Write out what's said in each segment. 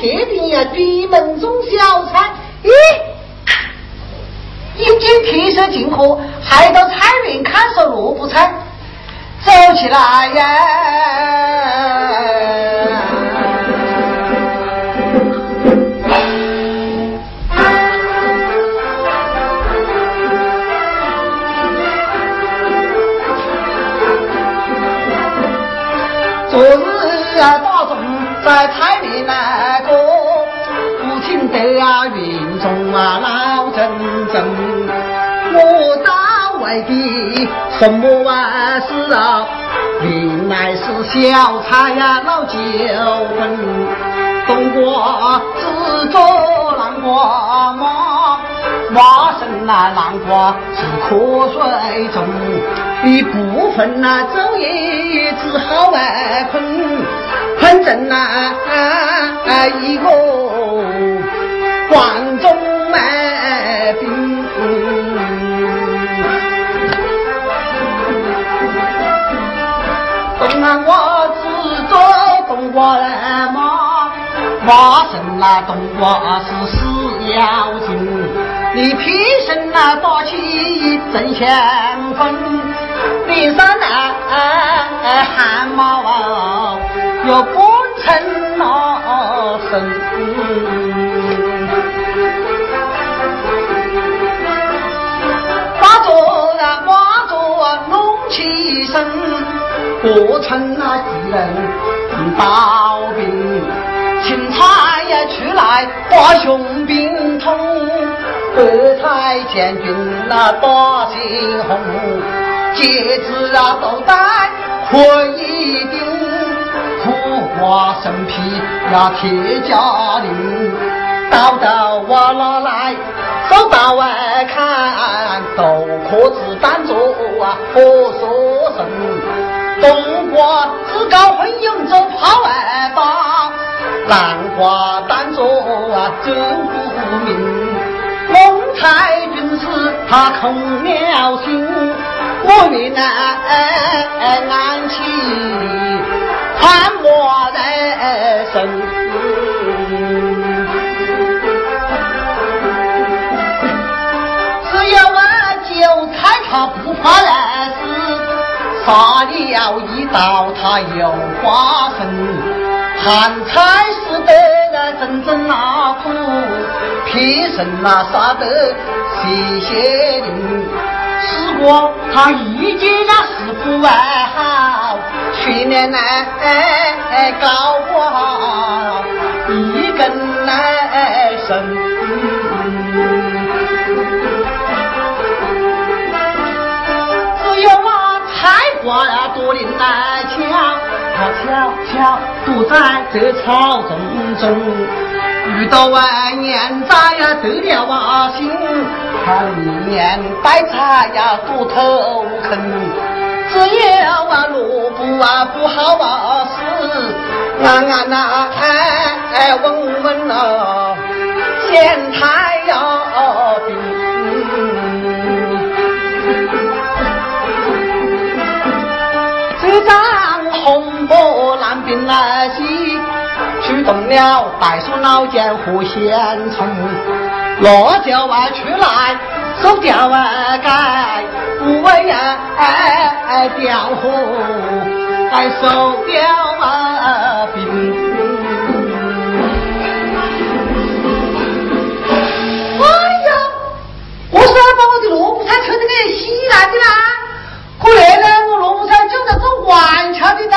来都是通通菜，毛兄撇定呀，闭门中小菜。咦，一经提色进货，还到菜园看守萝卜菜，走起来呀！昨日啊，大众在菜中啊老阵阵。我到外地什么啊事啊？原来是小菜呀闹纠纷，冬瓜只做南瓜妈。花生啊，南瓜是瞌睡中，一部分那昼夜，只好啊困，困成那一个关中卖兵。东南我只做冬瓜来嘛，花生那冬瓜是死要紧。你披身那打起正香风，脸上那汗毛又不成那身，弄起身，过程那几人刀兵，青菜呀出来把雄兵痛。二彩将军那把心红，戒指啊都戴可一顶，苦瓜身披呀铁甲鳞，刀刀我拿来手刀外看，豆壳子当作啊火烧身，冬瓜自高混用走跑外打，南瓜当作啊周不明。孟太君是他空了心，我云南安琪宽莫在身。死，杀了一刀他又花生。寒菜是得那真正那苦，皮身那杀得血血淋。试过他一件那是不外好，去年来高挂一根来生。我呀多灵来瞧，他。悄悄躲在这草丛中，遇到万年仔呀得了啊心，他里面白菜呀多头啃，只有啊萝卜啊不好啊死，俺俺呐哎哎问问呐，咸菜呀冰。红波蓝兵来袭，驱动了袋鼠老将和仙虫，辣椒啊出来手吊啊盖，不为呀吊火，还手吊啊兵。哎呀，我是要把我的萝卜菜抽的给稀烂的啦！可来呢，我萝卜菜就在做玩桥的呢。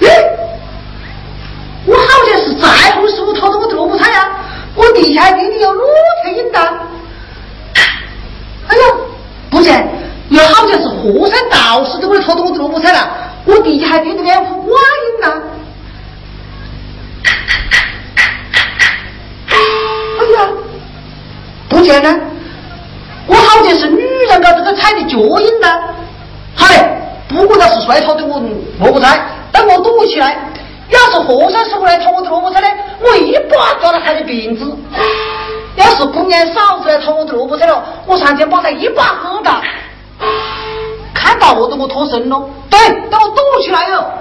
咦，我好像是在后师傅偷的我的萝卜菜呀！我地下地里有骆驼印的。哎呀，不是，又好像是火山道士都会偷的我的萝卜菜了。我地下还钉着两幅挂印呢。哎呀，不见了。我好像是女人搞这个菜的脚印呢，嗨，不管他是谁偷的我萝卜菜，等我躲起来。要是和尚师傅来偷我的萝卜菜呢，我一把抓了他的辫子；要是姑娘嫂子来偷我的萝卜菜了，我上前把他一把喝倒。看到我都我脱身了，对，等我躲起来了。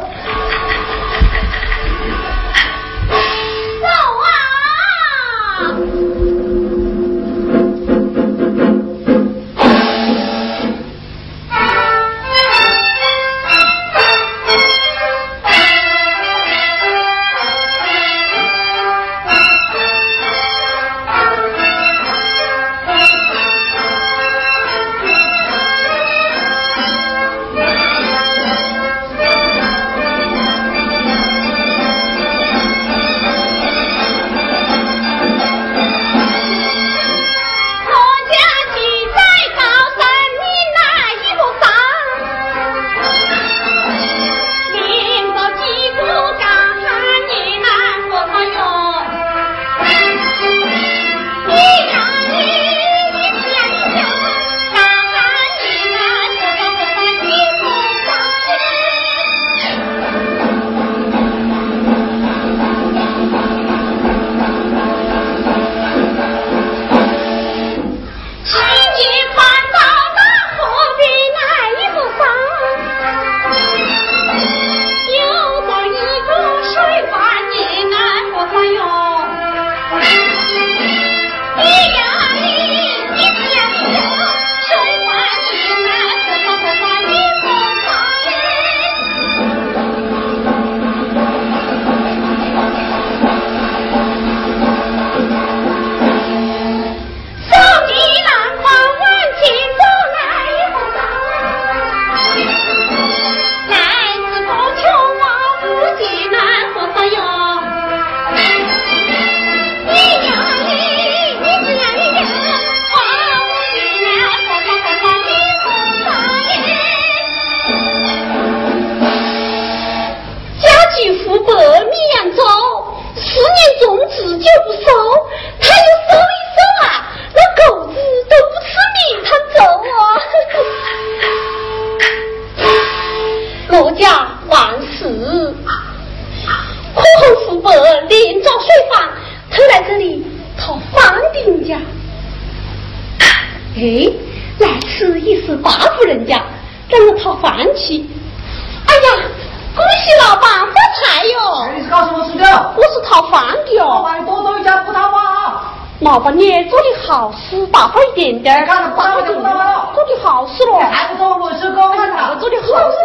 Oh,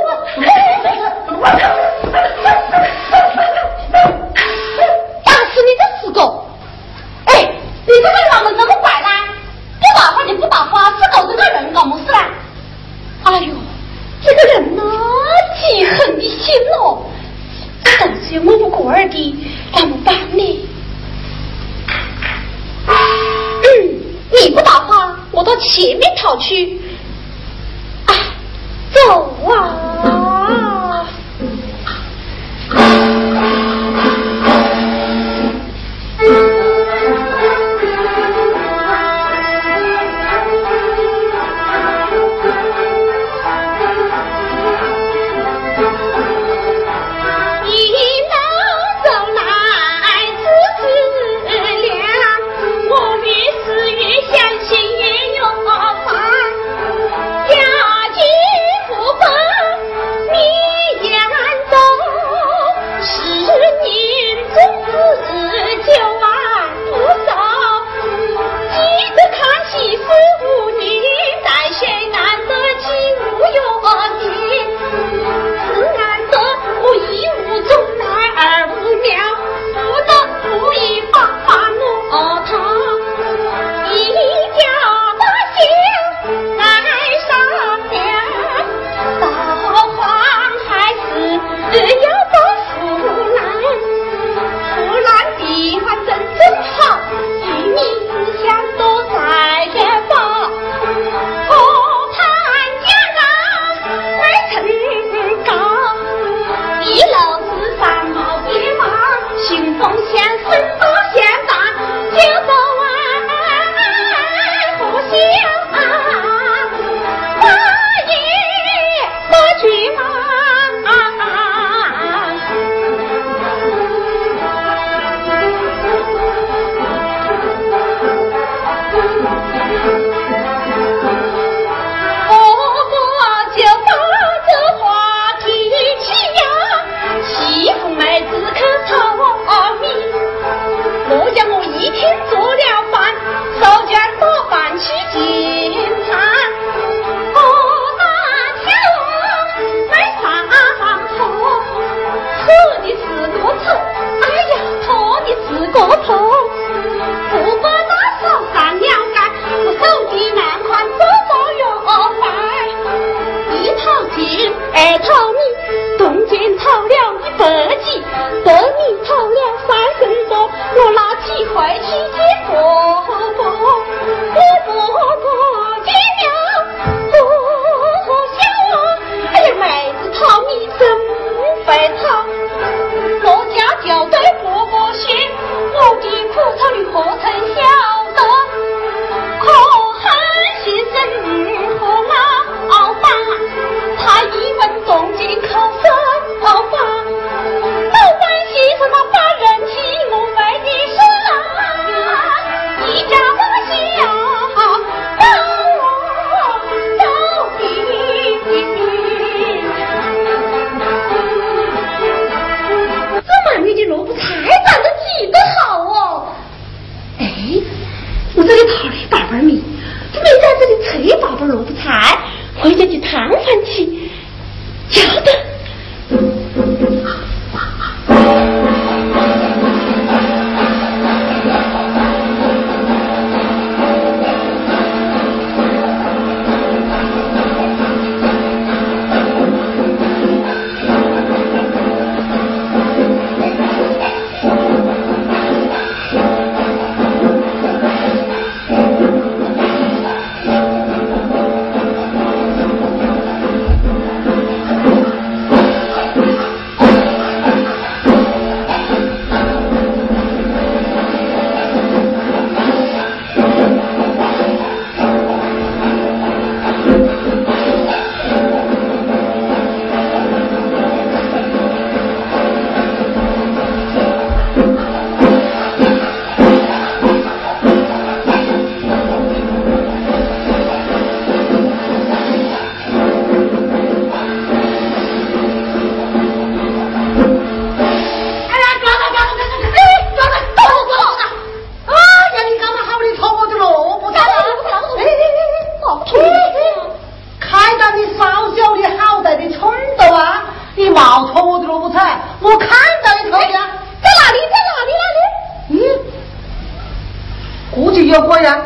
呀，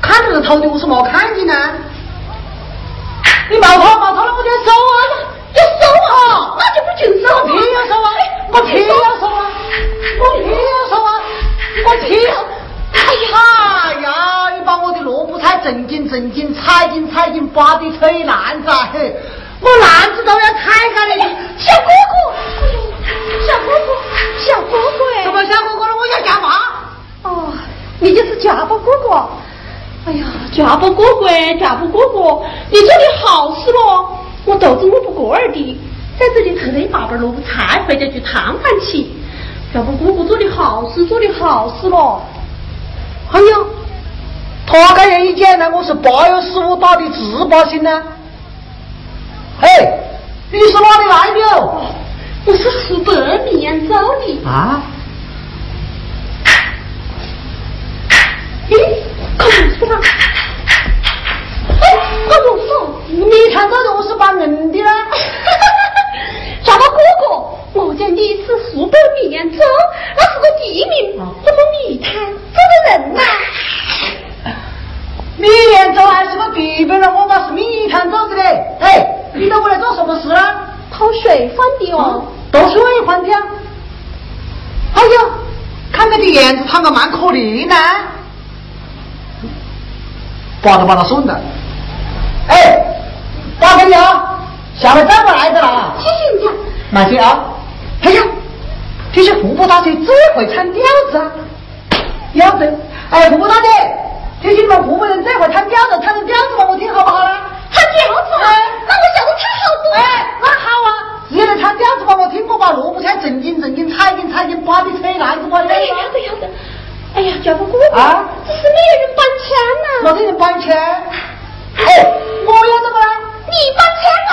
看到人头的我是没看见呢。你莫跑莫跑了，我就要收啊，要收哈，那就不就是。我偏要收啊，我偏要收啊，我偏要收啊。我偏要。哎呀，你把我的萝卜菜正经正经，彩金彩金，把的扯烂子。嘿。我烂子都要踩下来。小哥哥，小哥哥，小哥哥。怎么小哥哥了？我要干嘛？家不过关，家不过过，你做的好事喽！我都是我不过儿的，在这里特地把本萝卜菜回家去探访去。要不姑姑做的好事，做的好事喽！哎呀，他这样一讲呢，我是八月十五打的自八星呢。嘿，你是哪里来的哦？我是湖北沔阳州的。啊？哎，快点说！你看这肉是把人的 哥哥，我是湖北沔阳州，那是个地名，怎么密探这个人呐？沔阳州还是个地名了，我嘛是密探走的嘞。哎，你到我来做什么事水饭的哦。倒水饭的。哎呀，看你的样子，他个蛮可怜呢。把他把他送的。哎，大朋友，下来再不来的啦。谢谢你。慢些啊！哎呀，这些户部大姐最会唱调子啊！调子，哎，户部大姐，这些你们户部人最会唱调子，唱的调子嘛，我听好不好呢？唱调子？哎，那我晓得唱好多。哎，那好啊，只要来唱调子吧，我听我把萝卜菜正经正经，菜根菜根，把的扯来子嘛。哎呀，要得要得。哎呀，叫个哥哥啊！这是没有人搬迁呐。哪个人搬迁？哎，我要怎么啦？你搬迁啊？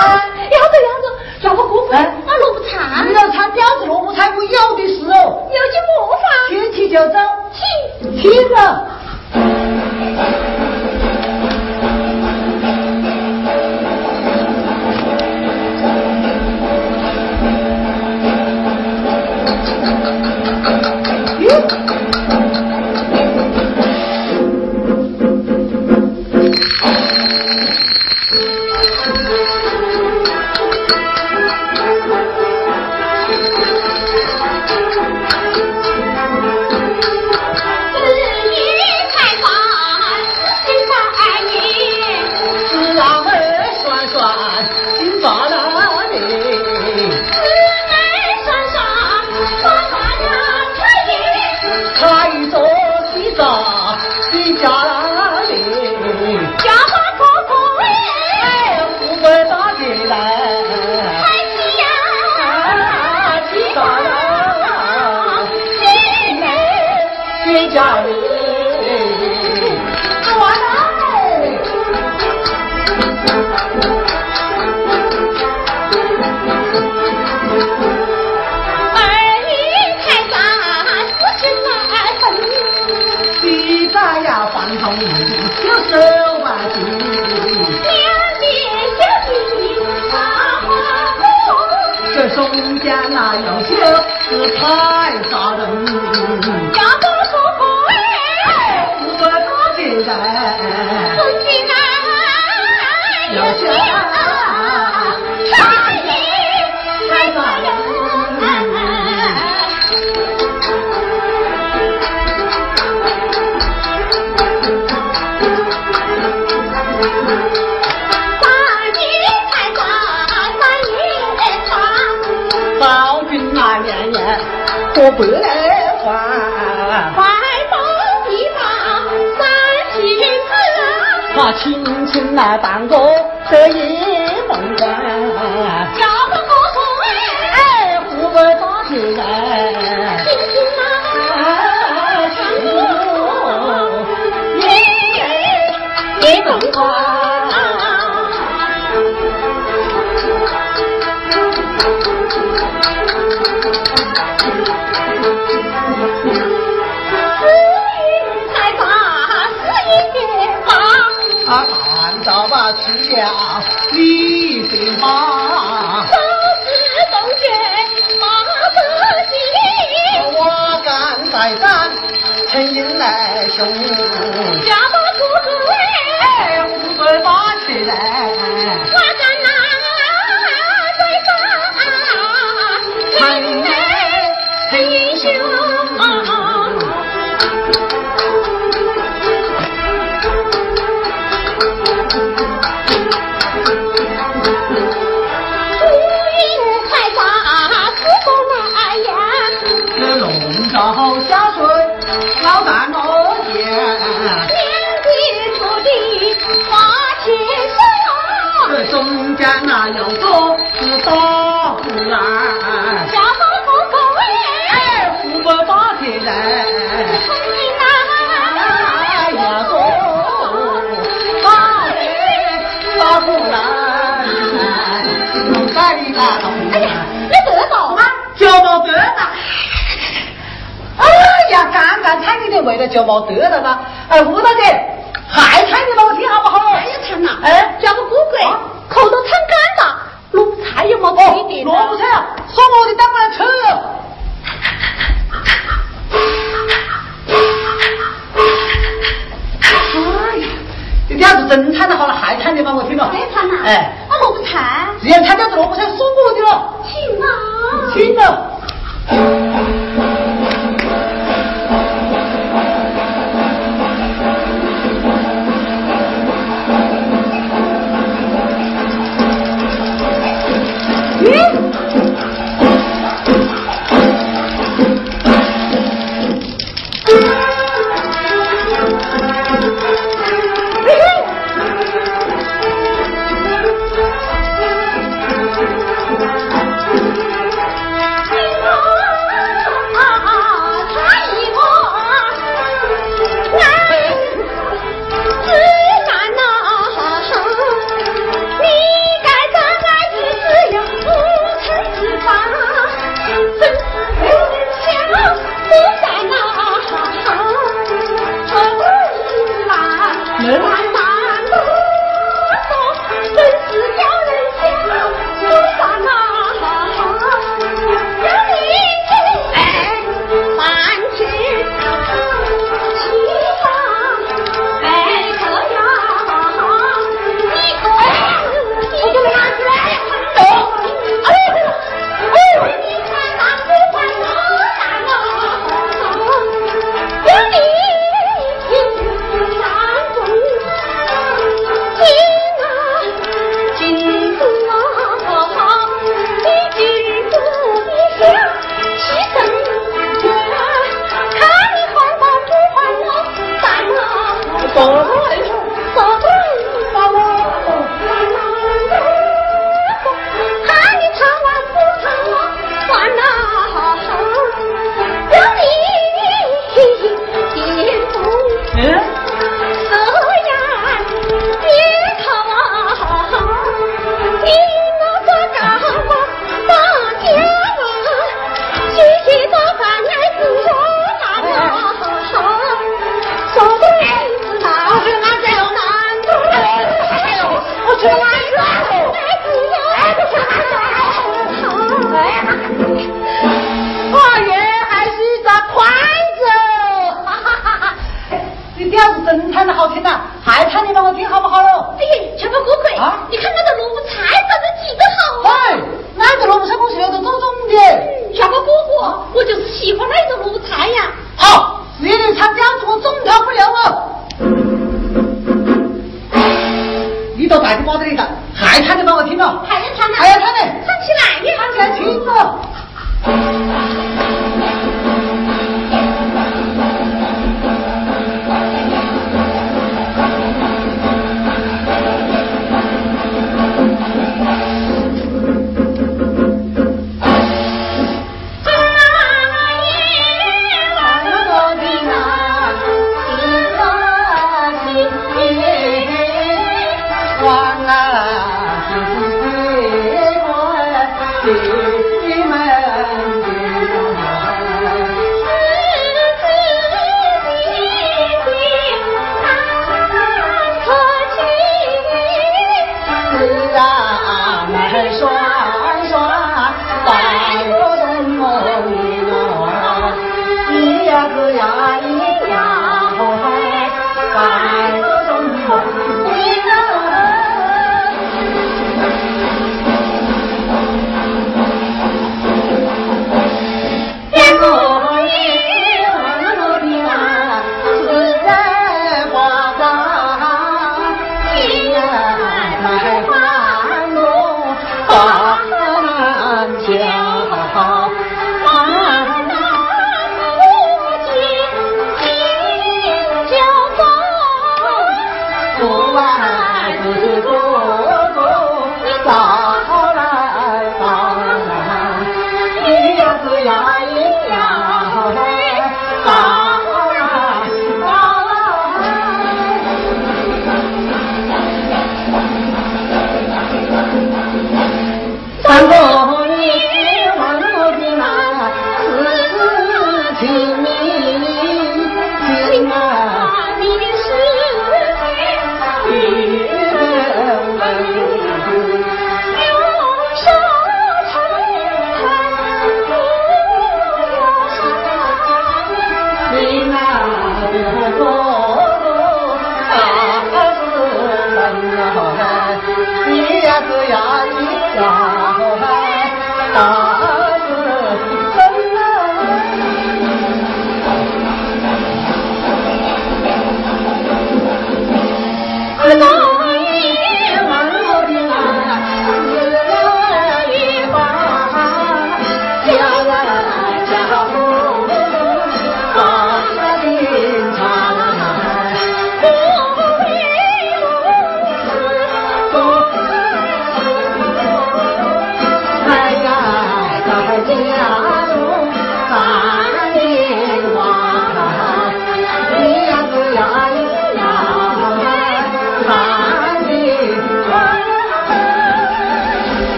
要得要得，叫个哥哥，那萝卜菜。你要掺饺子萝卜菜，我有的是哦。有句魔法。提起就走。请。听着。我不来还，快报地方三亲子，他轻轻来办个得意梦官，吃了李飞马，手持洞穴马不行，我敢再战，陈英来雄，哎呀你得到吗？就没得到哎呀刚刚才你的味道就没得了吗？哎吴大姐还参你帮我听好不好？还要参哪。哎叫个姑姑口都撑干了。萝卜菜啊说我的带过来吃。哎呀你这样子真惨的好了还参你帮我听了。还惨呐哎。我不踩只要他家的萝卜菜是我的了？亲妈亲的